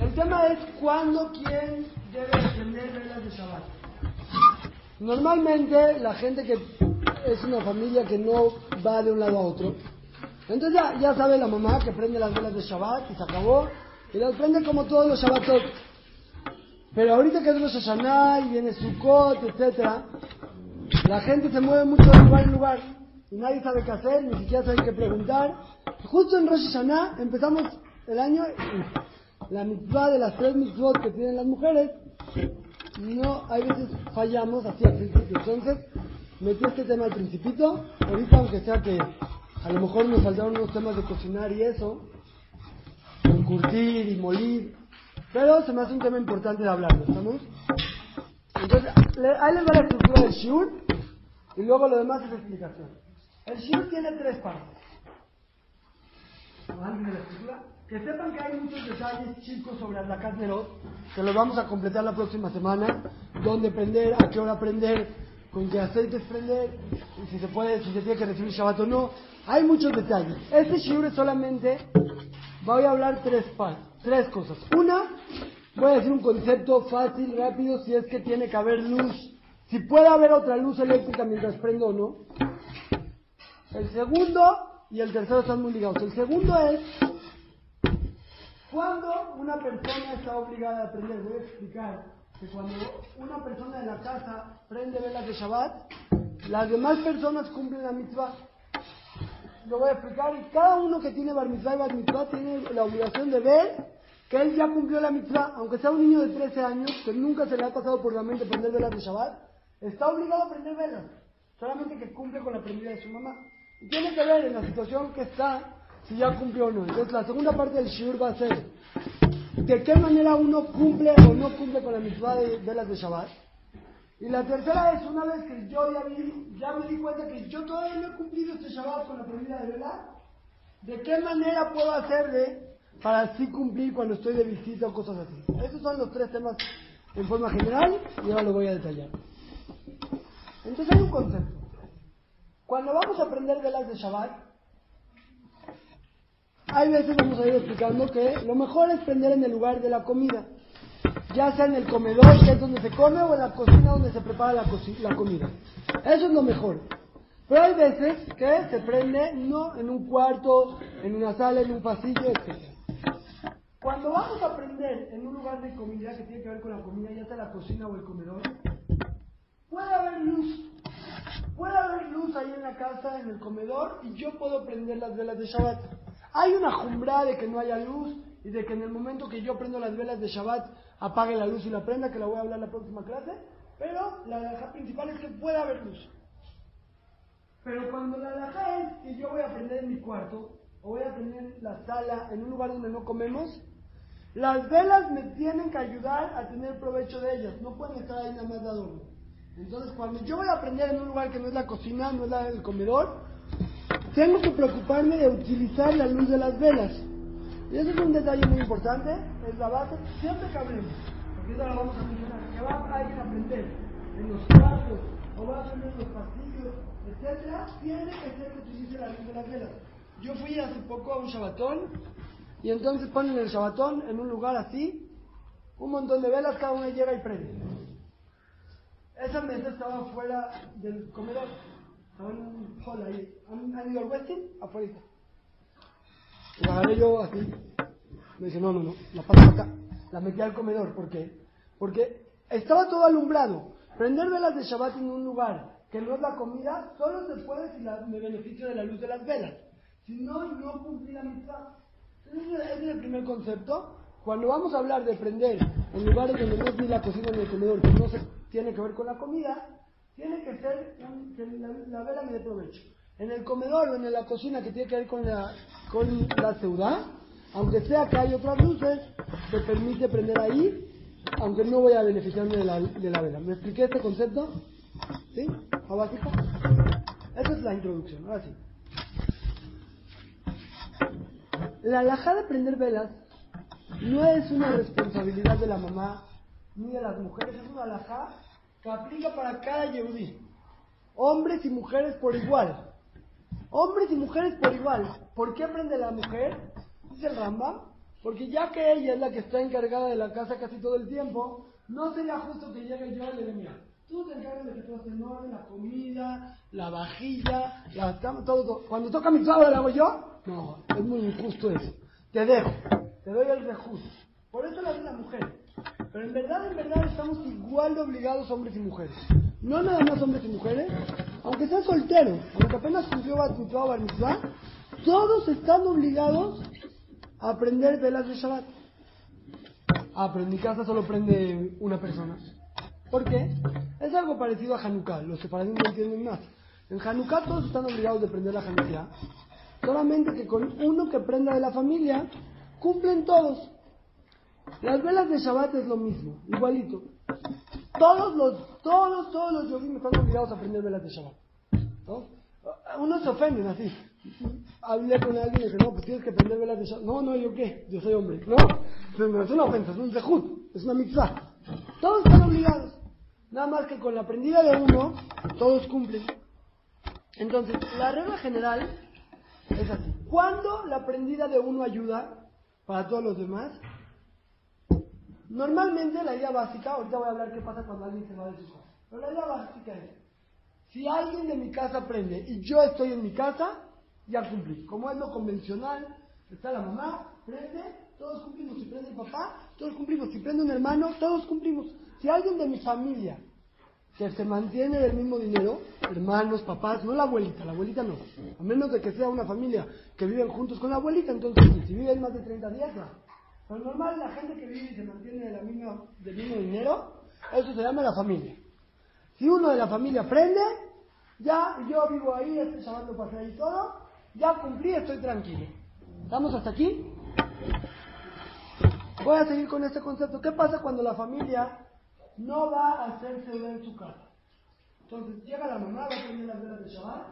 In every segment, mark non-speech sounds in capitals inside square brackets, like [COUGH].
El tema es cuándo, quién debe prender velas de Shabbat. Normalmente la gente que es una familia que no va de un lado a otro, entonces ya, ya sabe la mamá que prende las velas de Shabbat y se acabó, y las prende como todos los Shabbatot. Pero ahorita que es Rosh Hashanah y viene Sukkot, etcétera, la gente se mueve mucho de lugar en lugar y nadie sabe qué hacer, ni siquiera sabe qué preguntar. Justo en Rosh Hashanah empezamos el año la mitzvah de las tres mitzvot que tienen las mujeres, no, hay veces fallamos así al principio. Entonces, metí este tema al principito, ahorita aunque sea que a lo mejor nos faltaron unos temas de cocinar y eso, curtir y molir, pero se me hace un tema importante de hablarlo, ¿estamos? Entonces, ahí les va la estructura del shiur y luego lo demás es explicación. El shiur tiene tres partes. ¿Alguien de la estructura? Que sepan que hay muchos detalles chicos sobre Adlakat Nerot, que los vamos a completar la próxima semana, dónde prender, a qué hora prender, con qué aceites prender, si se puede, si se tiene que recibir Shabbat o no. Hay muchos detalles. Este shiur solamente, voy a hablar tres tres cosas. Una, voy a decir un concepto fácil, rápido, si es que tiene que haber luz, si puede haber otra luz eléctrica mientras prendo o no. El segundo y el tercero están muy ligados. El segundo es cuando una persona está obligada a prender. Voy a explicar que cuando una persona de la casa prende velas de Shabbat, las demás personas cumplen la mitzvah. Lo voy a explicar y cada uno que tiene bar mitzvah y bar mitzvah tiene la obligación de ver que él ya cumplió la mitzvah, aunque sea un niño de 13 años que nunca se le ha pasado por la mente prender velas de Shabbat, está obligado a prender velas, solamente que cumple con la prendida de su mamá. Y tiene que ver en la situación que está si ya cumplió o no. Entonces la segunda parte del shiur va a ser de qué manera uno cumple o no cumple con la mitzvah de velas de Shabbat. Y la tercera es una vez que yo ya, vi, ya me di cuenta que yo todavía no he cumplido este Shabbat con la prendida de velas, ¿de qué manera puedo hacerle para así cumplir cuando estoy de visita o cosas así? Esos son los tres temas en forma general y ahora lo voy a detallar. Entonces hay un concepto. Cuando vamos a aprender velas de Shabbat, hay veces vamos a ir explicando que lo mejor es prender en el lugar de la comida, ya sea en el comedor, que es donde se come, o en la cocina donde se prepara la, la comida. Eso es lo mejor. Pero hay veces que se prende no en un cuarto, en una sala, en un pasillo, etc. Cuando vamos a prender en un lugar de comida que tiene que ver con la comida, ya sea la cocina o el comedor, puede haber luz. Puede haber luz ahí en la casa, en el comedor, y yo puedo prender las velas de Shabbat. Hay una jumbra de que no haya luz y de que en el momento que yo prendo las velas de Shabbat apague la luz y la prenda, que la voy a hablar la próxima clase, pero la alhaja principal es que puede haber luz. Pero cuando la alhaja es que yo voy a prender en mi cuarto, o voy a prender en la sala, en un lugar donde no comemos, las velas me tienen que ayudar a tener provecho de ellas, no pueden estar ahí nada más de adorno. Entonces, cuando yo voy a aprender en un lugar que no es la cocina, no es la- el comedor, tengo que preocuparme de utilizar la luz de las velas. Y eso es un detalle muy importante, es la base, siempre que hablemos, porque ahora lo vamos a mencionar, que va a a aprender en los cuartos, o va a aprender en los pasillos, etcétera, tiene que ser que utilice la luz de las velas. Yo fui hace poco a un shabatón, y entonces ponen el shabatón en un lugar así, un montón de velas, cada una llega y prende. Esa mesa estaba fuera del comedor. Hall ahí. ¿Han, han ido al Westin? Afuera. La agarré yo así. Me dice, no, no, no, la paso acá. La metí al comedor. ¿Por qué? Porque estaba todo alumbrado. Prender velas de Shabbat en un lugar que no es la comida, solo se puede si la- me beneficio de la luz de las velas. Si no, no cumplí la mitzvah. Ese es el primer concepto. Cuando vamos a hablar de prender en lugares donde no es ni la cocina ni el comedor, que no se tiene que ver con la comida, tiene que ser que la, la vela me dé provecho. En el comedor o en la cocina que tiene que ver con la, con la ciudad, aunque sea que hay otras luces, se permite prender ahí, aunque no voy a beneficiarme de la, de la vela. ¿Me expliqué este concepto? ¿Sí? ¿A básico? Esa es la introducción, ahora sí. La alhaja de prender velas no es una responsabilidad de la mamá ni de las mujeres, es una alhaja que aplica para cada yehudí. Hombres y mujeres por igual. Hombres y mujeres por igual. ¿Por qué prende la mujer? Dice el Rambam, Porque ya que ella es la que está encargada de la casa casi todo el tiempo, no sería justo que llegue yo y le diga, tú te encargas de que todo esté en orden, la comida, la vajilla, la cama, todo. Cuando toca mi sábado, ¿lo hago yo? No, es muy injusto eso. Te dejo, te doy el rejusto. Por eso lo hace la mujer. Pero en verdad, en verdad estamos igual de obligados hombres y mujeres. No nada más hombres y mujeres, aunque sean solteros, aunque apenas cumplió Batutá o todos están obligados a aprender velas de Shabbat. Ah, pero en mi casa solo prende una persona. ¿Por qué? Es algo parecido a Hanukkah, los separados no entienden más. En Hanukkah todos están obligados de prender la Hanukkah, solamente que con uno que prenda de la familia, cumplen todos. Las velas de Shabbat es lo mismo, igualito. Todos los, todos, todos los yogis están obligados a prender velas de Shabbat. ¿no? Unos se ofenden así. Hablé con alguien y dije, no, pues tienes que prender velas de Shabbat. No, no, ¿yo qué? Yo soy hombre. No, es una ofensa, es un zehut, es una mitzvah. Todos están obligados. Nada más que con la prendida de uno, todos cumplen. Entonces, la regla general es así. ¿Cuándo la prendida de uno ayuda para todos los demás? Normalmente la idea básica, ahorita voy a hablar qué pasa cuando alguien se va de su casa, pero la idea básica es, si alguien de mi casa prende y yo estoy en mi casa, ya cumplí. Como es lo convencional, está la mamá, prende, todos cumplimos. Si prende el papá, todos cumplimos. Si prende un hermano, todos cumplimos. Si alguien de mi familia que se mantiene del mismo dinero, hermanos, papás, no la abuelita, la abuelita no. A menos de que sea una familia que viven juntos con la abuelita, entonces si viven más de 30 días, no. Pero normal la gente que vive y se mantiene de la del mismo dinero, eso se llama la familia. Si uno de la familia prende, ya yo vivo ahí, estoy llamando para ahí todo, ya cumplí, estoy tranquilo. ¿Estamos hasta aquí? Voy a seguir con este concepto. ¿Qué pasa cuando la familia no va a hacerse ver su casa? Entonces llega la mamá, va a prender las velas de Shabbat,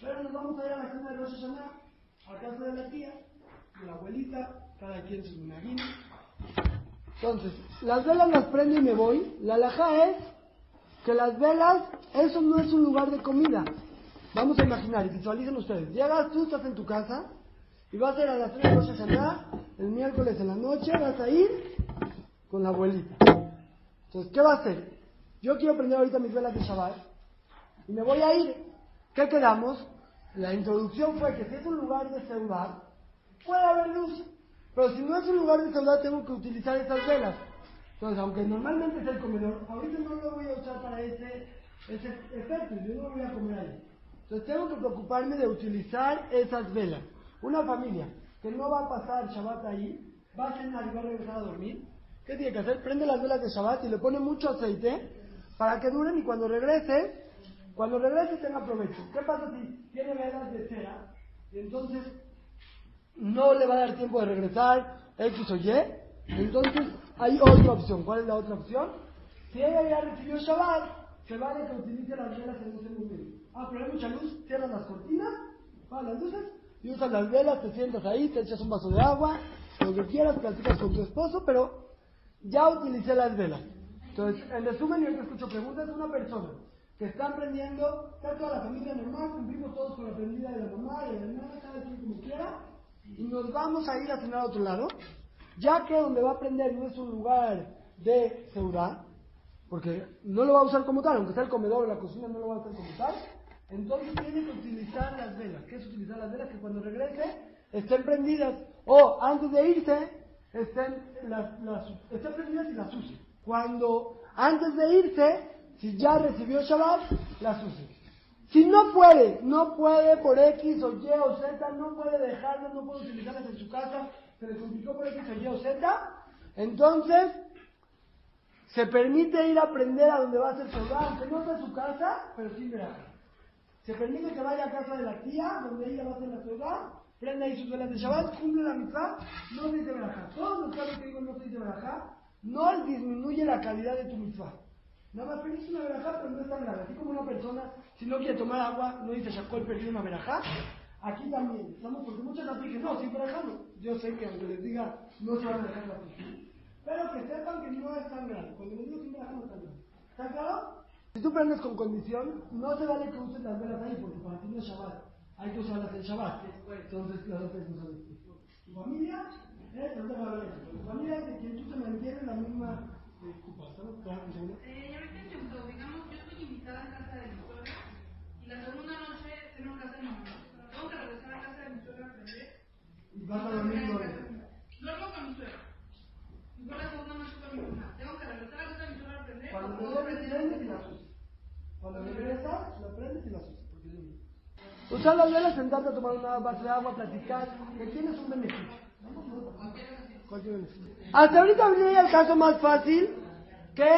pero nos vamos a ir a la cena de Rosh Hashanah, a casa de la tía, de la abuelita, cada quien su minagín. Entonces, las velas las prendo y me voy. La alhaja es que las velas, eso no es un lugar de comida. Vamos a imaginar y visualicen ustedes. Llegas, tú estás en tu casa y vas a ir a las 3 de Rosh Hashanah, el miércoles en la noche, vas a ir con la abuelita. Entonces, ¿qué va a hacer? Yo quiero prender ahorita mis velas de Shabbat y me voy a ir. ¿Qué quedamos? La introducción fue que si es un lugar de ciudad, puede haber luz. Pero si no es un lugar de ciudad, tengo que utilizar estas velas. Entonces, aunque normalmente es el comedor, ahorita no lo voy a usar para ese, ese efecto, yo no voy a comer ahí. Entonces, tengo que preocuparme de utilizar esas velas. Una familia que no va a pasar Shabbat ahí, va a cenar y va a regresar a dormir, ¿qué tiene que hacer? Prende las velas de Shabbat y le pone mucho aceite para que duren y cuando regrese, cuando regrese tenga provecho. ¿Qué pasa si tiene velas de cera y entonces no le va a dar tiempo de regresar X o Y? Entonces hay otra opción. ¿Cuál es la otra opción? Si ella ya recibió Shabbat, se vale que utilice las velas en ese momento. Ah, pero hay mucha luz, cierras las cortinas, apagas las luces y usas las velas, te sientas ahí, te echas un vaso de agua, lo que quieras, platicas con tu esposo, pero ya utilicé las velas. Entonces, en resumen, yo te escucho preguntas, una persona que está aprendiendo, está toda la familia normal, cumplimos todos con la prendida de la mamá, de la hermana, cada quien como quiera, y nos vamos a ir a cenar a otro lado, ya que donde va a aprender no es un lugar de seguridad, porque no lo va a usar como tal, aunque sea el comedor o la cocina, no lo va a usar como tal, entonces tiene que utilizar las velas. ¿Qué es utilizar las velas? Que cuando regrese estén prendidas. O antes de irse estén, las, las, estén prendidas y las use. Cuando antes de irse, si ya recibió Shabbat, las use. Si no puede, no puede por X o Y o Z, no puede dejarlas, no puede utilizarlas en su casa, se le complicó por X o Y o Z, entonces se permite ir a aprender a donde va a ser Shabbat, aunque no sea su casa, pero sí verá. Se permite que vaya a casa de la tía, donde ella va a hacer la ciudad, prenda ahí sus velas de Shabbat, cumple la mitad, no se dice verajá. Todos los casos que digo no se dice verajá, no disminuye la calidad de tu mitzvah. Nada más pedís una verajá, pero no es tan grave. Así como una persona, si no quiere tomar agua, no dice Shakol, perdí una verajá. Aquí también, estamos porque muchas las dicen, no, sin verajá no. Yo sé que aunque les diga, no se van a dejar la Pero que sepan que no es tan grave. Cuando les digo sin verajá no es tan grave. ¿Está claro? Si tú prendes con condición, no se vale que uses las velas ahí, porque para ti no es Shabbat. Hay que usarlas en Shabbat. Entonces, las otras no son Tu familia, ¿eh? Te vas a ver de quien tú te mantienes la misma. Eh, ya me ejemplo, digamos, yo estoy invitada a casa de mi suegra y la segunda noche tengo casa de mi mamá. Tengo que regresar a casa de mi suegra a aprender. Y vas a dormir con. Duermo con mi suegra. Y voy la segunda noche con mi mamá. Tengo que regresar a casa de mi suegra a aprender. Cuando te puedo duermes, aprender prendes y la usas. Cuando regresas, la prendes y la usas. Porque es lo mismo. Usar las velas, sentarte a tomar una base de agua, platicar, que tienes un beneficio. Cualquier beneficio. Hasta ahorita venía el caso más fácil, que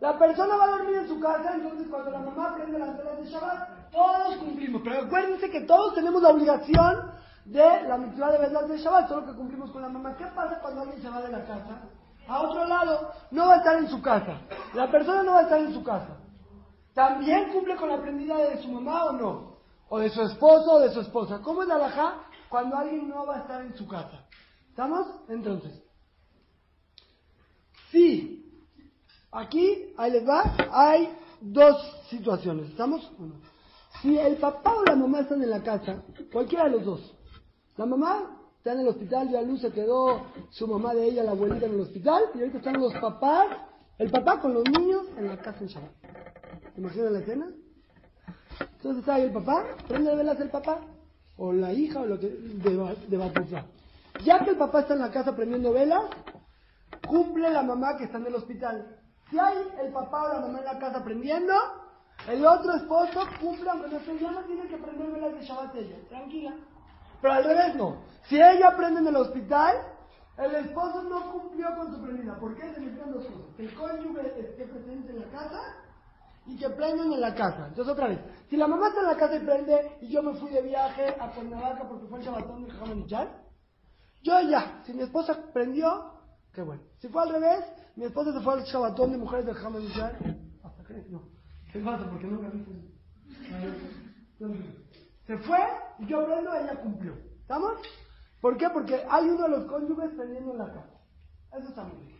la persona va a dormir en su casa, entonces cuando la mamá prende las velas de Shabbat, todos cumplimos. Pero acuérdense que todos tenemos la obligación de la mitzvah de velas de Shabbat, solo que cumplimos con la mamá. ¿Qué pasa cuando alguien se va de la casa? A otro lado, no va a estar en su casa. La persona no va a estar en su casa. ¿También cumple con la prendida de su mamá o no? O de su esposo o de su esposa. ¿Cómo es la alajá cuando alguien no va a estar en su casa? ¿Estamos? Entonces, sí, aquí, ahí les va, hay dos situaciones. ¿Estamos? o no? Si el papá o la mamá están en la casa, cualquiera de los dos, la mamá está en el hospital, ya luz se quedó su mamá de ella, la abuelita en el hospital, y ahorita están los papás, el papá con los niños en la casa en Shabbat. ¿Te imaginas la escena? Entonces está ahí el papá, prende velas el papá, o la hija, o lo que, de, de. Ya que el papá está en la casa prendiendo velas, cumple la mamá que está en el hospital. Si hay el papá o la mamá en la casa prendiendo, el otro esposo cumple, aunque no esté, ya no tiene que prender velas de Shabbat ella, tranquila. Pero al revés no. Si ella prende en el hospital, el esposo no cumplió con su prendida. ¿Por qué? Se necesitan dos cosas. Que el cónyuge esté presente en la casa y que prendan en la casa. Entonces otra vez, si la mamá está en la casa y prende y yo me fui de viaje a Cuernavaca porque fue el Shabbatón de Jamanichal, yo ya, si mi esposa prendió, qué bueno. Si fue al revés, mi esposa se fue al Shabbatón de mujeres de Jamanichal, hasta que no. Porque se fue y yo prendo, ella cumplió. ¿Estamos? ¿Por qué? Porque hay uno de los cónyuges prendiendo en la casa. Eso está muy bien.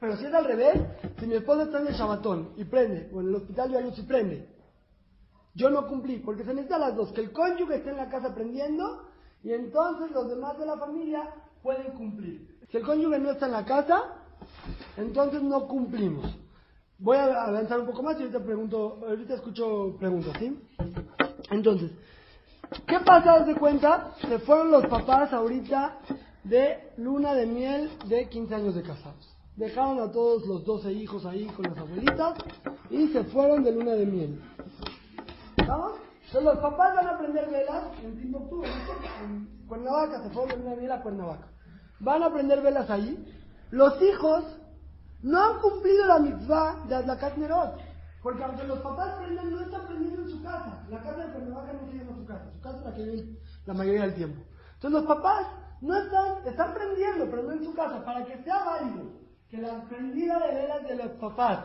Pero si es al revés, si mi esposa está en el Shabbatón y prende, o en el hospital de luz y prende, yo no cumplí, porque se necesitan las dos, que el cónyuge esté en la casa prendiendo y entonces los demás de la familia pueden cumplir. Si el cónyuge no está en la casa, entonces no cumplimos. Voy a avanzar un poco más y ahorita pregunto, ahorita escucho preguntas, ¿sí? Entonces, ¿qué pasa? Haz de cuenta, se fueron los papás ahorita de luna de miel de 15 años de casados. Dejaron a todos los 12 hijos ahí con las abuelitas y se fueron de luna de miel. ¿Estamos? Entonces los papás van a prender velas en Timbuktu, en Cuernavaca, se fueron de de miel a Cuernavaca. Van a prender velas ahí. Los hijos no han cumplido la mitzvah de Adlakat Nerot. Porque aunque los papás prenden, no están prendiendo en su casa. La casa de Cuernavaca no se llama su casa. Su casa es la que viven la mayoría del tiempo. Entonces los papás no están, están prendiendo, pero no en su casa. Para que sea válido que la prendida de velas de los papás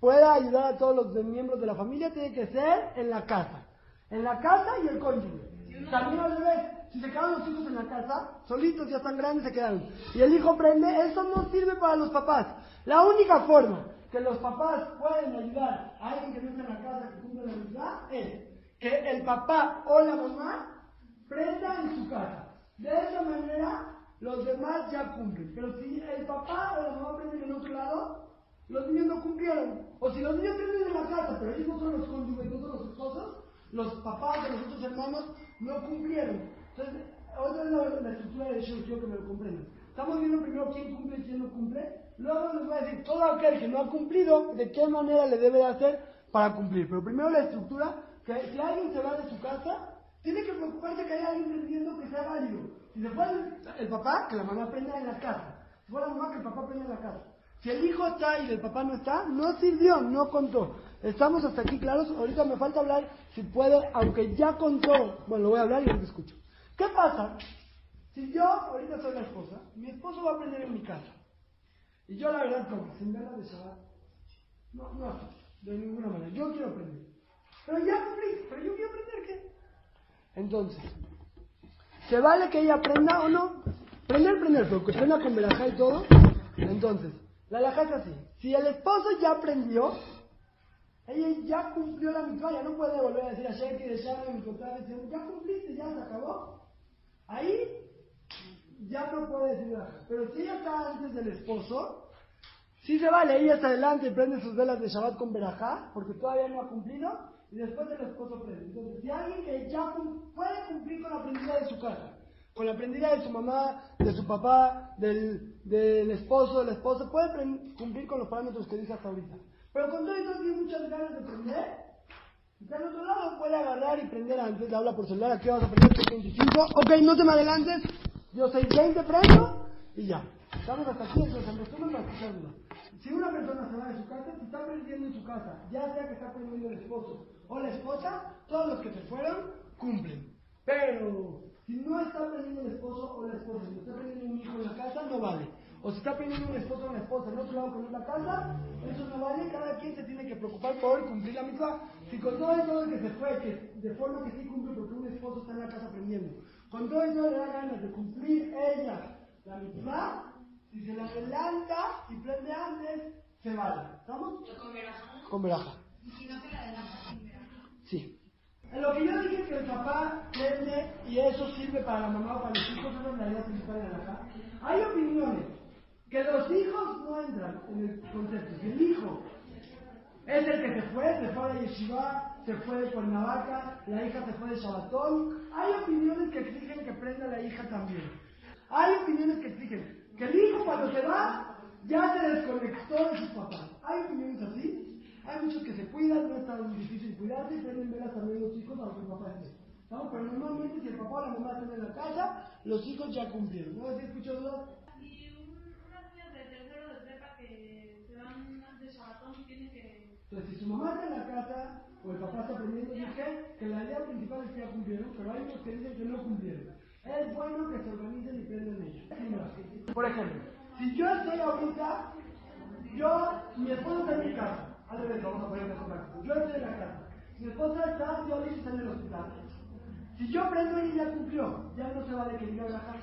pueda ayudar a todos los miembros de la familia, tiene que ser en la casa. En la casa y el cónyuge. También al revés. Si se quedan los hijos en la casa, solitos ya están grandes, se quedaron. Y el hijo prende, eso no sirve para los papás. La única forma que los papás pueden ayudar a alguien que no está en la casa, que cumple la mitad, es que el papá o la mamá prenda en su casa. De esa manera, los demás ya cumplen. Pero si el papá o la mamá prenden en otro lado, los niños no cumplieron. O si los niños prenden en la casa, pero ellos no son los cónyuges, no son los esposos, los papás de los otros hermanos no cumplieron. Entonces, otra es la, estructura de Shur, quiero que me lo comprendan. Estamos viendo primero quién cumple y quién no cumple. Luego les voy a decir todo aquel que no ha cumplido, de qué manera le debe de hacer para cumplir. Pero primero la estructura, que si alguien se va de su casa, tiene que preocuparse que haya alguien prendiendo que sea válido. Si se fue el, papá, que la mamá prenda en la casa. Si fue la mamá, que el papá prenda en la casa. Si el hijo está y el papá no está, no sirvió, no contó. Estamos hasta aquí claros. Ahorita me falta hablar, si puede, aunque ya contó. Bueno, lo voy a hablar y ahorita escucho. ¿Qué pasa? Si yo ahorita soy la esposa, mi esposo va a aprender en mi casa. Y yo la verdad, como sin verla de Shabbat, no, no, de ninguna manera. Yo quiero aprender. Pero ya cumplí, pero yo quiero aprender qué. Entonces, ¿se vale que ella aprenda o no? Prender, prender, pero prenda con verajá y todo. Entonces, la alajá es así. Si el esposo ya aprendió, ella ya cumplió la mitzvah, ya no puede volver a decir a Sheki de Shabbat, mi ya cumpliste, ya se acabó. Ahí ya no puede decir nada. Pero si ella está antes del esposo, sí se vale, ella está adelante y prende sus velas de Shabbat con Berajá, porque todavía no ha cumplido, y después el esposo prende. Entonces, si alguien que ya puede cumplir con la prendida de su casa, con la prendida de su mamá, de su papá, del, del esposo, del esposo, puede cumplir con los parámetros que dice hasta ahorita. Pero cuando no tiene muchas ganas de prender, está al otro lado, puede agarrar y prender antes, le habla por celular, aquí vas a prender 25, ok, no te me adelantes, yo soy 20 prendo y ya. Estamos hasta aquí, entonces en resumen para escucharlo. Si una persona se va de su casa, si está prendiendo en su casa, ya sea que está prendiendo el esposo o la esposa, todos los que se fueron cumplen. Pero si no está prendiendo el esposo o la esposa, si está prendiendo un hijo en la casa, no vale. O si está prendiendo un esposo o una esposa en otro lado con la casa, eso no vale. Cada quien se tiene que preocupar por cumplir la misma. Si con todo el que se fue, que de forma que sí cumple porque un esposo está en la casa prendiendo, con todo eso le da ganas de cumplir ella la misma, si se la adelanta y prende antes, se vale. ¿Estamos? Con veraja. Con veraja. ¿Y si no se la adelanta sin veraja? Sí. En lo que yo dije que el papá prende y eso sirve para la mamá o para los hijos, esa es la idea principal de la casa. Hay opiniones que los hijos no entran en el concepto. Si el hijo es el que se fue, se fue de Yeshiva, se fue de Cuernavaca, la hija se fue de Shabbatón. Hay opiniones que exigen que prenda la hija también. Hay opiniones que exigen que el hijo cuando se va ya se desconectó de sus papás. Hay opiniones así. Hay muchos que se cuidan, no es tan difícil cuidarse y prenden velas también los hijos aunque el papá esté. ¿No? Pero normalmente si el papá o la mamá están en la casa, los hijos ya cumplieron. ¿No? ¿Sí escuchó dudas? Y unas niñas de tercero de prepa que se van de Shabbatón tienen que... Entonces, si su mamá está en la casa o el papá está aprendiendo, dije que la idea principal es que ya cumplieron, pero hay unos que dicen que no cumplieron. Es bueno que se organicen y prendan ellos. Por ejemplo, si yo estoy ahorita, yo, mi esposa está en mi casa. Al revés, vamos a poner mejor Yo estoy en la casa. Mi esposa está, yo está en el hospital. Si yo prendo y ya cumplió, ya no se vale que diga casa.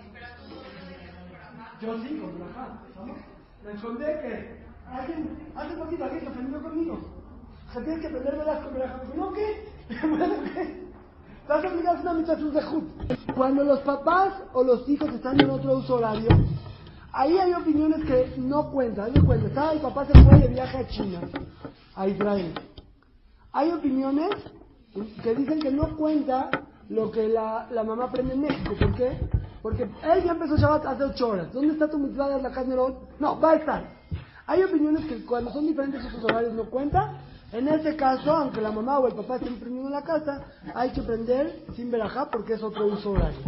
Yo sí, con Brajá. ¿Vamos? Me escondé que hace poquito alguien se ofendió conmigo. O sea, tienes que prender velas con Brajá. ¿No qué? [LAUGHS] bueno, ¿qué? Estás obligado a una mitad de Jud. Cuando los papás o los hijos están en otro uso horario, ahí hay opiniones que no cuentan. Hay cuenta, está, el papá se fue de viaje a China, a Israel. Hay opiniones que dicen que no cuenta lo que la, la mamá aprende en México. ¿Por qué? Porque él ya empezó Shabbat hace ocho horas. ¿Dónde está tu mitzvah de la carne No, va a estar. Hay opiniones que cuando son diferentes esos horarios no cuenta. En ese caso, aunque la mamá o el papá estén prendiendo en la casa, hay que prender sin verajá porque es otro uso horario.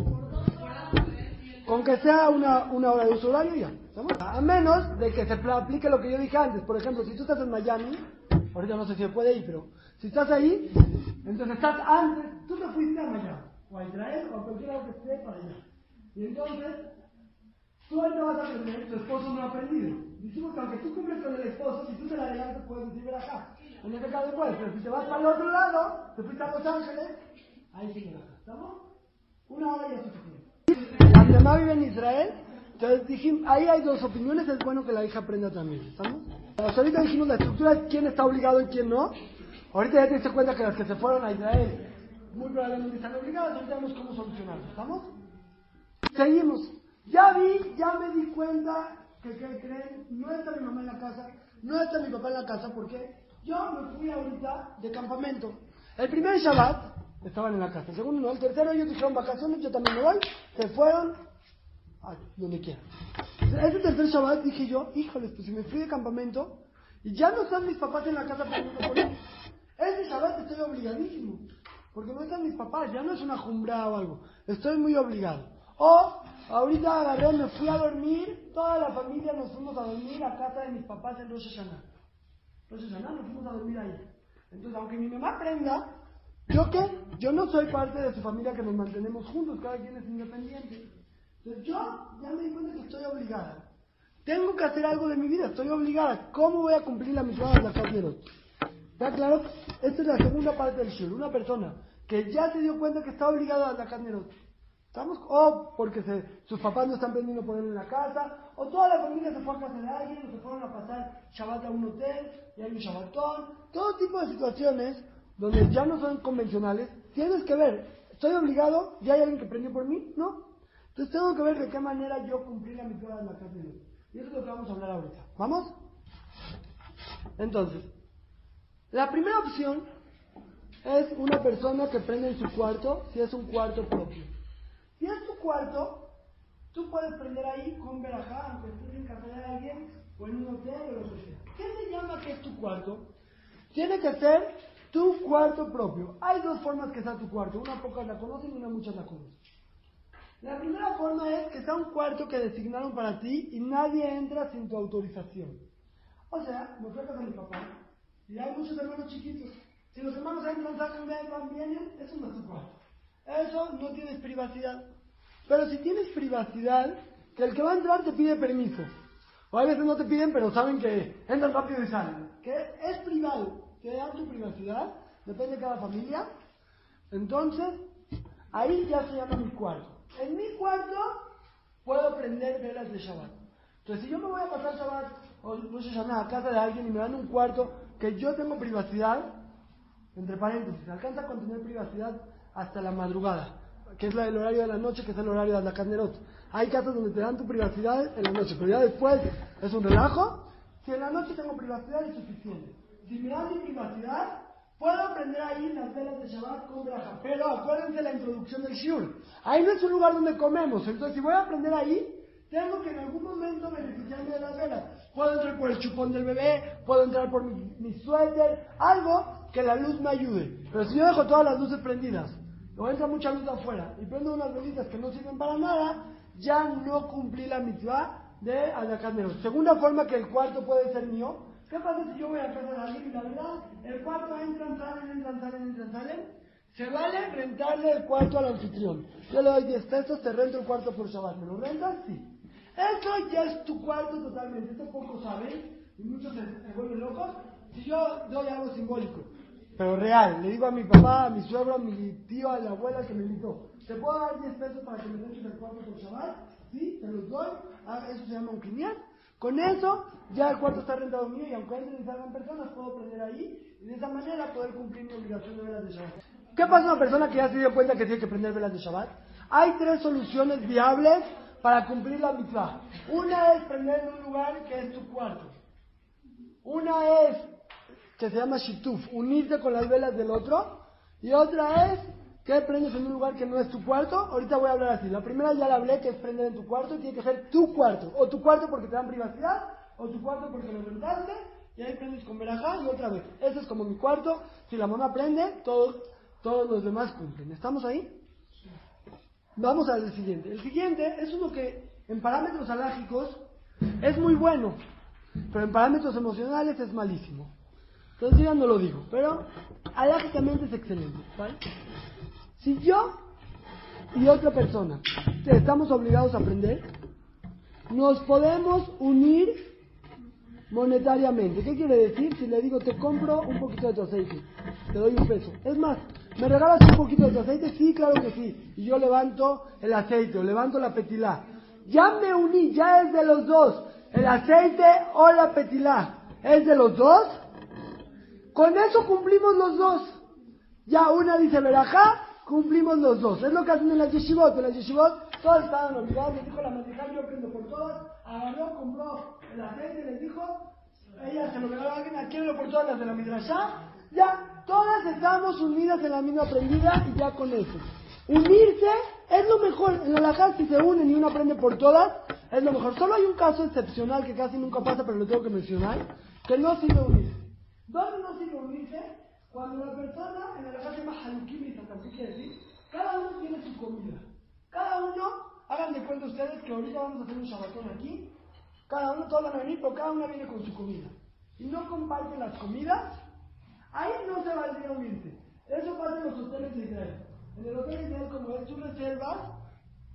Con que sea una, una hora de uso horario ya. A menos de que se aplique lo que yo dije antes. Por ejemplo, si tú estás en Miami, ahorita no sé si se puede ir, pero si estás ahí, entonces estás antes, tú te fuiste a Miami, o a Israel, o a cualquier lado que esté para allá. Y entonces, tú no vas a aprender, tu esposo no ha aprendido. Dijimos que aunque tú cumples con el esposo, si tú te la adelantas, puedes decir acá. En este caso puedes, pero si te vas para el otro lado, te fuiste a Los Ángeles, ahí sí que ¿Estamos? Una hora ya es suficiente. La mamá vive en Israel, entonces dijimos, ahí hay dos opiniones, es bueno que la hija aprenda también. ¿Estamos? Hasta ahorita dijimos la estructura, quién está obligado y quién no. Ahorita ya te diste cuenta que las que se fueron a Israel muy probablemente están obligadas, ahorita vemos cómo solucionarlo. ¿Estamos? Seguimos. Ya vi, ya me di cuenta que, ¿qué creen? No está mi mamá en la casa, no está mi papá en la casa, porque yo me fui ahorita de campamento. El primer Shabbat estaban en la casa, el segundo no, el tercero ellos dijeron vacaciones, yo también me voy, se fueron a donde quieran. Ese tercer Shabbat dije yo, híjoles, pues si me fui de campamento y ya no están mis papás en la casa por ese Shabbat estoy obligadísimo. Porque no están mis papás, ya no es una jumbra o algo. Estoy muy obligado. O ahorita agarré, me fui a dormir, toda la familia nos fuimos a dormir a casa de mis papás en Rosh Hashanah. Rosh Hashanah nos fuimos a dormir ahí. Entonces, aunque mi mamá aprenda, ¿yo qué? Yo no soy parte de su familia que nos mantenemos juntos, cada quien es independiente. Entonces yo ya me di cuenta que estoy obligada. Tengo que hacer algo de mi vida, estoy obligada. ¿Cómo voy a cumplir la misión de la carne ¿Está claro? Esta es la segunda parte del shur. Una persona que ya se dio cuenta que está obligada a la carne ¿Estamos? O porque sus papás no están pendiendo por él en la casa, o toda la familia se fue a casa de alguien, o se fueron a pasar Shabbat a un hotel, y hay un Shabbatón. Todo tipo de situaciones donde ya no son convencionales. Tienes que ver, ¿estoy obligado? ¿Ya hay alguien que prendió por mí? No. Entonces tengo que ver de qué manera yo cumplí la mitzvah de la casa de Y eso es lo que vamos a hablar ahorita. ¿Vamos? Entonces, la primera opción es una persona que prende en su cuarto, si es un cuarto propio. Si es tu cuarto, tú puedes prender ahí con verajá, aunque estés en casa de alguien, o en un hotel o lo que sea. ¿Qué se llama que es tu cuarto? Tiene que ser tu cuarto propio. Hay dos formas que sea tu cuarto. Una pocas la conocen y una muchas la conocen. La primera forma es que sea un cuarto que designaron para ti y nadie entra sin tu autorización. O sea, me fui a casa de mi papá y hay muchos hermanos chiquitos. Si los hermanos entran, salen, van, vienen, eso no es tu cuarto. Eso no tienes privacidad. Pero si tienes privacidad, que el que va a entrar te pide permiso. O a veces no te piden, pero saben que entran rápido y salen. Que es privado, te dan tu privacidad, depende de cada familia. Entonces, ahí ya se llama mi cuarto. En mi cuarto puedo prender velas de Shabbat. Entonces, si yo me voy a pasar Shabbat o no a casa de alguien y me dan un cuarto que yo tengo privacidad, entre paréntesis, alcanza a contener privacidad hasta la madrugada, que es la del horario de la noche, que es el horario de la carnerot. Hay casas donde te dan tu privacidad en la noche, pero ya después es un relajo. Si en la noche tengo privacidad es suficiente. Si me dan mi privacidad, puedo prender ahí las velas de Shabbat con braja. Pero acuérdense la introducción del Shur. Ahí no es un lugar donde comemos. Entonces, si voy a prender ahí, tengo que en algún momento beneficiarme de las velas. Puedo entrar por el chupón del bebé, puedo entrar por mi, mi suéter, algo que la luz me ayude. Pero si yo dejo todas las luces prendidas, o entra mucha luz afuera, y prendo unas velitas que no sirven para nada, ya no cumplí la mitzvah de Adakanero. Segunda forma que el cuarto puede ser mío. ¿Qué pasa si yo voy a casa de alguien y la verdad, el cuarto entran, salen, entran, salen, entran, salen? Se vale rentarle el cuarto al anfitrión. Yo le doy 10 pesos, te rento el cuarto por Shabbat. ¿Me lo rentas? Sí. Eso ya es tu cuarto totalmente. Esto poco saben y muchos se, vuelven locos. Si yo doy algo simbólico, pero real, le digo a mi papá, a mi suegro, a mi tío, a la abuela que me invitó, ¿te puedo dar 10 pesos para que me dejes el cuarto por Shabbat? Sí, te los doy. Ah, eso se llama un quinial. Con eso, ya el cuarto está rentado mío y aunque entren y salgan personas, puedo prender ahí y de esa manera poder cumplir mi obligación de velas de Shabbat. ¿Qué pasa a una persona que ya se dio cuenta que tiene que prender velas de Shabbat? Hay tres soluciones viables para cumplir la mitzvah. Una es prender en un lugar que es tu cuarto. Una es, que se llama shituf, unirte con las velas del otro. Y otra es que prendes en un lugar que no es tu cuarto. Ahorita voy a hablar así. La primera ya la hablé, que es prender en tu cuarto. Tiene que ser tu cuarto. O tu cuarto porque te dan privacidad, o tu cuarto porque lo rentaste. Y ahí prendes con verajá y otra vez. Ese es como mi cuarto. Si la mamá prende, todos, todos los demás cumplen. ¿Estamos ahí? Vamos al siguiente. El siguiente es uno que en parámetros alágicos es muy bueno, pero en parámetros emocionales es malísimo. Entonces no lo digo, pero alágicamente es excelente. Si yo y otra persona estamos obligados a aprender, nos podemos unir monetariamente. ¿Qué quiere decir? Si le digo, te compro un poquito de tu aceite, te doy un peso. Es más, ¿me regalas un poquito de tu aceite? Sí, claro que sí. Y yo levanto el aceite o levanto la petilá. Ya me uní, ya es de los dos. El aceite o la petilá. ¿Es de los dos? Con eso cumplimos los dos. Ya una dice verajá, cumplimos los dos. Es lo que hacen en las yeshivot. En las yeshivot todos estaban olvidados. Les dijo la mandija, yo prendo por todas. Agarró, compró el aceite, les dijo, ella se lo regaló a alguien, aquí lo por todas las de la midrashá. Ya, todas estamos unidas en la misma aprendida y ya con eso. Unirse es lo mejor. En la alajá si se unen y uno aprende por todas, es lo mejor. Solo hay un caso excepcional que casi nunca pasa, pero lo tengo que mencionar, que no sirve unirse. ¿Dónde no sirve unirse? Cuando la persona, en la se llama halukim y quiere decir, cada uno tiene su comida. Cada uno, hagan de cuenta ustedes que ahorita vamos a hacer un shabatón aquí, cada uno, todos van a venir, pero cada uno viene con su comida. Y no comparten las comidas, ahí no se valdría unirse. Eso pasa en los hoteles de Israel. En el hotel de Israel, como es, tú reservas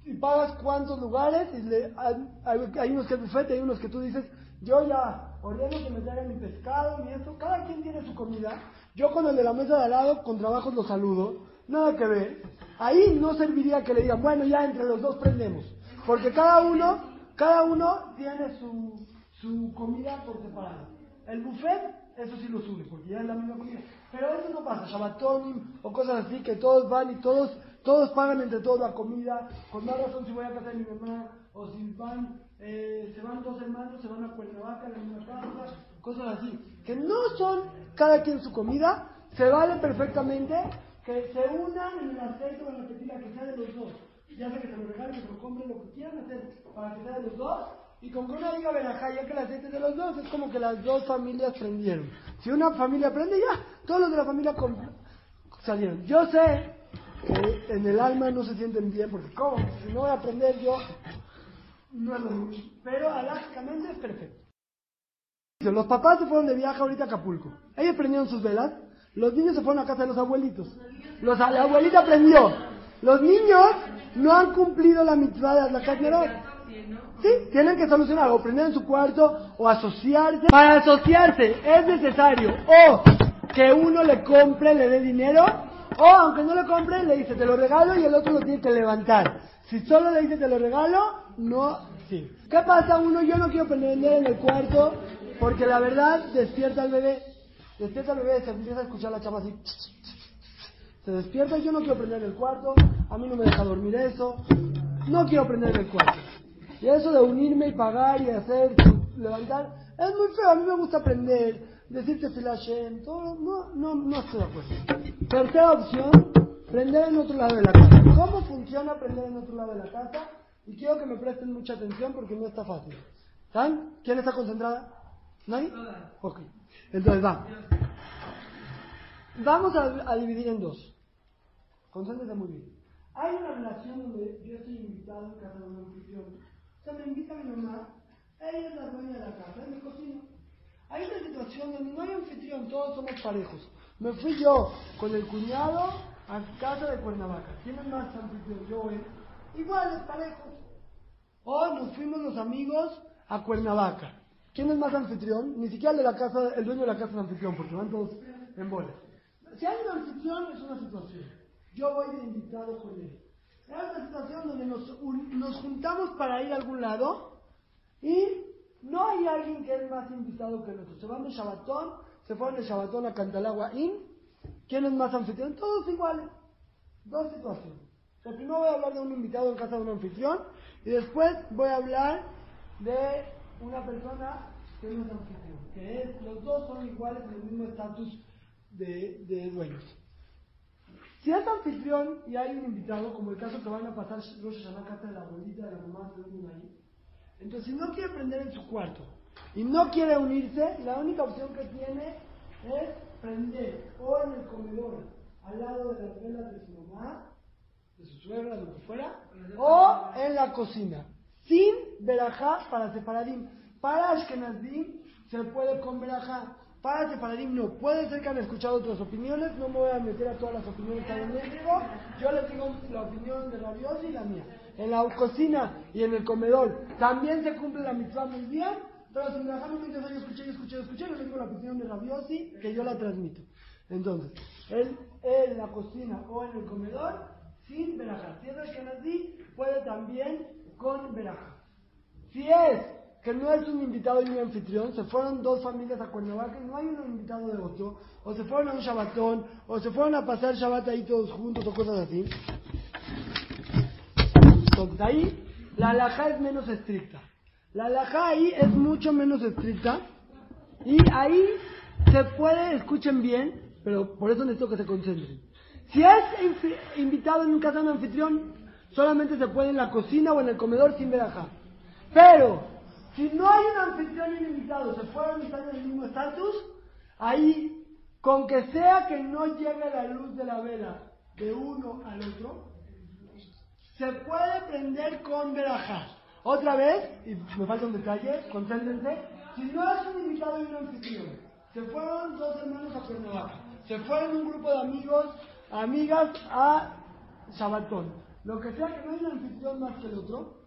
y pagas cuántos lugares, y le, hay, unos que es bufete, hay unos que tú dices, yo ya ordeno que me traigan mi pescado, mi eso, cada quien tiene su comida. Yo con el de la mesa de al lado, con trabajos lo saludo, nada que ver. Ahí no serviría que le digan, bueno, ya entre los dos prendemos. Porque cada uno cada uno tiene su, su comida por separado. El buffet, eso sí lo sube, porque ya es la misma comida. Pero eso no pasa, Shabbatonim o cosas así, que todos van y todos todos pagan entre todos la comida, con más razón si voy a casa de mi mamá, o si van, eh, se van dos hermanos, se van a Cuernavaca, la misma casa, cosas así, que no son cada quien su comida, se vale perfectamente que se unan en el aceite o en la tequila, que sea de los dos. Ya sea que se lo regalen, que se lo compren, lo que quieran hacer para que sea de los dos. Y con que una diga verajá, ya que el aceite es de los dos, es como que las dos familias prendieron. Si una familia prende, ya, todos los de la familia salieron. Yo sé que en el alma no se sienten bien, porque ¿cómo? Si no voy a aprender yo, no es lo mismo. Pero alágicamente es perfecto. Los papás se fueron de viaje ahorita a Acapulco. Ellos prendieron sus velas. Los niños se fueron a casa de los abuelitos. Los, la abuelita prendió. Los niños no han cumplido la mitzvah de la Nerot. Sí, tienen que solucionar o prender en su cuarto o asociarse. Para asociarse es necesario o que uno le compre, le dé dinero, o aunque no le compre, le dice te lo regalo y el otro lo tiene que levantar. Si solo le dice te lo regalo, no sí. ¿Qué pasa uno? Yo no quiero prender en el cuarto porque la verdad despierta al bebé. Despierta al bebé, se empieza a escuchar la chama así. Se despierta yo no quiero prender el cuarto, a mí no me deja dormir eso, no quiero prender el cuarto. Y eso de unirme y pagar y hacer, levantar, es muy feo, a mí me gusta aprender, decirte filashem, todo, no, no, no estoy de acuerdo. Tercera opción, prender en otro lado de la casa. ¿Cómo funciona prender en otro lado de la casa? Y quiero que me presten mucha atención porque no está fácil. ¿Saben? ¿Quién está concentrada? ¿Nadie? Ok. Entonces va. Vamos a, a dividir en dos. Concéntrate muy bien. Hay una relación donde yo estoy invitado en casa de un anfitrión. O sea, me invita mi mamá, ella es la dueña de la casa, me cocina. Hay una situación donde no hay anfitrión, todos somos parejos. Me fui yo con el cuñado a casa de Cuernavaca. ¿Quién es más anfitrión? Yo, él. Iguales, parejos. O nos fuimos los amigos a Cuernavaca. ¿Quién es más anfitrión? Ni siquiera el la casa, el dueño de la casa es anfitrión, porque van todos en bolas. Si hay un anfitrión, es una situación. Yo voy de invitado con él. Es una situación donde nos, nos juntamos para ir a algún lado y no hay alguien que es más invitado que nosotros. Se van de Shabatón, se fueron de Shabatón a Cantalagua Inn. ¿Quién es más anfitrión? Todos iguales. Dos situaciones. Primero voy a hablar de un invitado en casa de un anfitrión y después voy a hablar de una persona que no es anfitrión. Que los dos son iguales en el mismo estatus de, de dueños. Si es anfitrión y hay un invitado, como el caso que van a pasar Hashanah a casa de la abuelita, de la mamá, de un ahí, entonces si no quiere prender en su cuarto y no quiere unirse, la única opción que tiene es prender o en el comedor, al lado de las velas de su mamá, de su suegra, de lo que fuera, o en la cocina, sin verajá para separadim. Para Ashkenazim se puede con verajá. Para separadim no. Puede ser que han escuchado otras opiniones, no me voy a meter a todas las opiniones que hay en México. Yo les digo la opinión de Rabiosi y la mía. En la cocina y en el comedor también se cumple la mitzvah muy bien, pero si verajá no me interesa, yo escuché, yo escuché, yo escuché, yo les digo la opinión de Rabiosi que yo la transmito. Entonces, él en la cocina o en el comedor, sin verajá. Si es Ashkenazí, puede también con verajá. Si es que no es un invitado y un anfitrión, se fueron dos familias a Cuernavaca y no hay un invitado de otro, o se fueron a un Shabbatón, o se fueron a pasar Shabbat ahí todos juntos, o cosas así. Entonces ahí la alajá es menos estricta. La alajá ahí es mucho menos estricta y ahí se puede, escuchen bien, pero por eso necesito que se concentren. Si es invitado en un casa de anfitrión, solamente se puede en la cocina o en el comedor sin verajá. Pero, si no hay un anfitrión y un invitado, se fueron y están en el mismo estatus, ahí, con que sea que no llegue la luz de la vela de uno al otro, se puede prender con verajá. Otra vez, y me falta un detalle, concéntrense, si no es un invitado y un anfitrión, se fueron dos hermanos a Cuernavaca, se fueron un grupo de amigos, amigas a Shabatón, lo que sea que no hay un anfitrión más que el otro,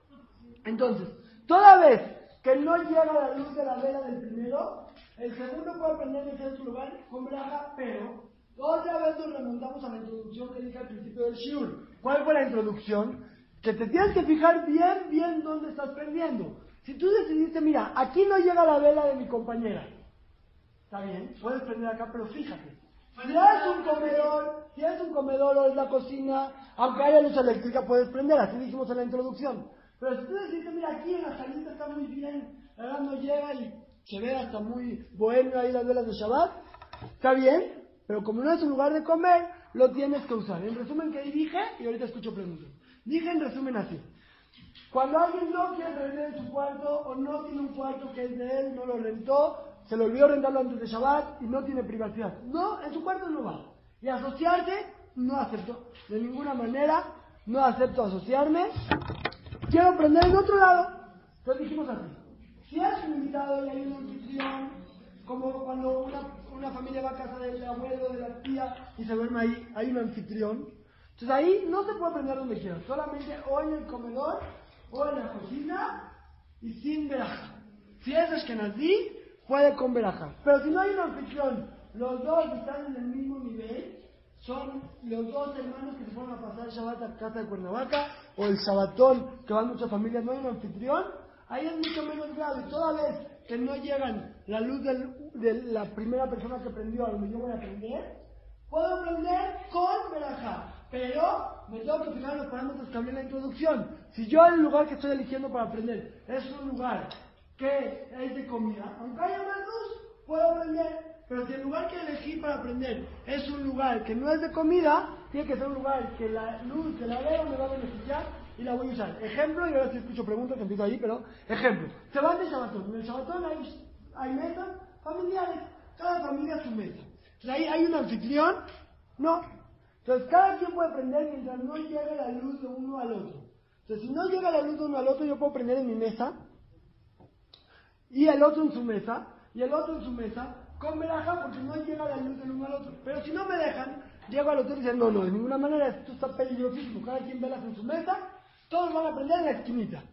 entonces, toda vez que no llega la luz de la vela del primero, el segundo puede prender en cierto lugar con braja, pero otra vez nos remontamos a la introducción que dije al principio del Shiur. ¿Cuál fue la introducción? Que te tienes que fijar bien, bien dónde estás prendiendo. Si tú decidiste, mira, aquí no llega la vela de mi compañera, está bien, puedes prender acá, pero fíjate. Si es un comedor, si es un comedor o es la cocina, aunque haya luz eléctrica puedes prender, así dijimos en la introducción. Pero si tú decís, mira, aquí en la salita está muy bien, la verdad no llega y se ve hasta muy bohemio ahí las velas de Shabbat, está bien, pero como no es un lugar de comer, lo tienes que usar. En resumen, que dije? Y ahorita escucho preguntas. Dije en resumen así. Cuando alguien no quiere prender en su cuarto o no tiene un cuarto que es de él, no lo rentó, se le olvidó rentarlo antes de Shabbat y no tiene privacidad. No, en su cuarto no va. Y asociarse, no acepto. De ninguna manera, no acepto asociarme. Quiero prender en otro lado. Entonces dijimos así. Si es un invitado y hay un anfitrión, como cuando una, una familia va a casa del abuelo, de la tía y se duerme ahí, hay un anfitrión. Entonces ahí no se puede prender donde quiera, solamente o en el comedor o en la cocina y sin veraja. Si es Ashkenazí, puede con veraja. Pero si no hay un anfitrión, los dos están en el mismo nivel, son los dos hermanos que se fueron a pasar Shabbat a casa de Cuernavaca, o el Shabbatón que van muchas familias, no hay un anfitrión, ahí es mucho menos grave. Toda vez que no llegan la luz de la primera persona que prendió a donde yo voy a prender, puedo prender con veraja. Pero me tengo que fijar los parámetros que hablé en la introducción. Si yo el lugar que estoy eligiendo para prender es un lugar que es de comida, aunque haya más luz, puedo prender. Pero si el lugar que elegí para prender es un lugar que no es de comida, tiene que ser un lugar que la luz que la veo me va a beneficiar y la voy a usar. Ejemplo, y ahora sí escucho preguntas, empiezo ahí, pero ejemplo. Se van de Shabatón. En el Shabatón hay, mesas familiares, cada familia su mesa. Ahí hay un anfitrión, no. Entonces cada quien puede prender mientras no llegue la luz de uno al otro. Entonces si no llega la luz de uno al otro, yo puedo prender en mi mesa y el otro en su mesa, y el otro en su mesa, con veraja porque no llega la luz del uno al otro. Pero si no me dejan, llego al hotel y dicen, no, no, de ninguna manera, esto está peligrosísimo, cada quien velas en su mesa, todos van a prender en la esquinita.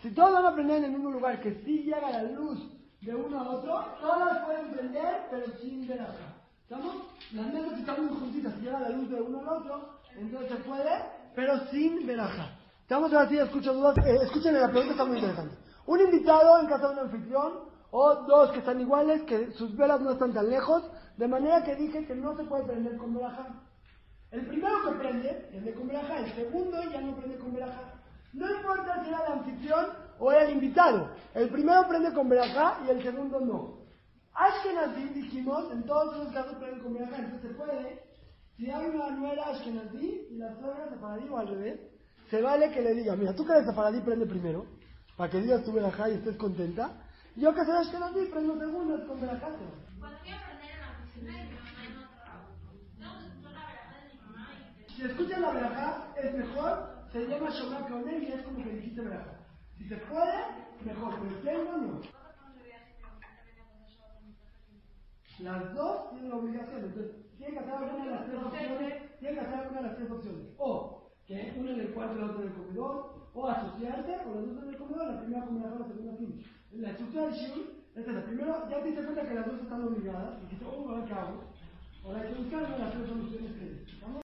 Si todos van a prender en el mismo lugar, que sí llega la luz de uno a otro, todas pueden prender, pero sin veraja. ¿Estamos? Las mesas están muy juntitas, si llega la luz de uno al otro, entonces puede, pero sin veraja. Estamos ahora sí, escucho dudas, eh, escuchen la pregunta, está muy interesante. Un invitado en casa de un anfitrión, o dos que están iguales, que sus velas no están tan lejos, de manera que dije que no se puede prender con veraja. El primero que prende, prende con veraja, el segundo ya no prende con veraja. No importa si era el anfitrión o era el invitado, el primero prende con veraja y el segundo no. Ashkenazí, dijimos, en todos esos casos prenden con veraja, entonces se puede, si hay una nuera Ashkenazí y la suegra sefaradí o al revés, se vale que le diga, mira, tú que eres sefaradí prende primero, para que digas tu veraja y estés contenta, yo que soy Ashkenazí prendo segundo, es con veraja. Cuando quiero aprender en la oficina mi mamá tengo que escuchar la verdad de mi mamá Si escuchas la veraja, es mejor, se llama Shomar Kaoner y es como que dijiste veraja. Si se puede, mejor, pero si no, no. Las dos tienen la obligación, entonces tienen que hacer alguna de las tres opciones, tienen que hacer alguna de las tres opciones. O que uno en el cuarto y el otro en el comedor, o asociarse, o los dos en el comedor, la primera con la segunda sin. La estructura del shiur es esa. Primero, ya te diste cuenta que las dos están obligadas, y que, oh, ¿qué hago? Ahora hay que buscar una de las tres soluciones que hay. ¿Estamos?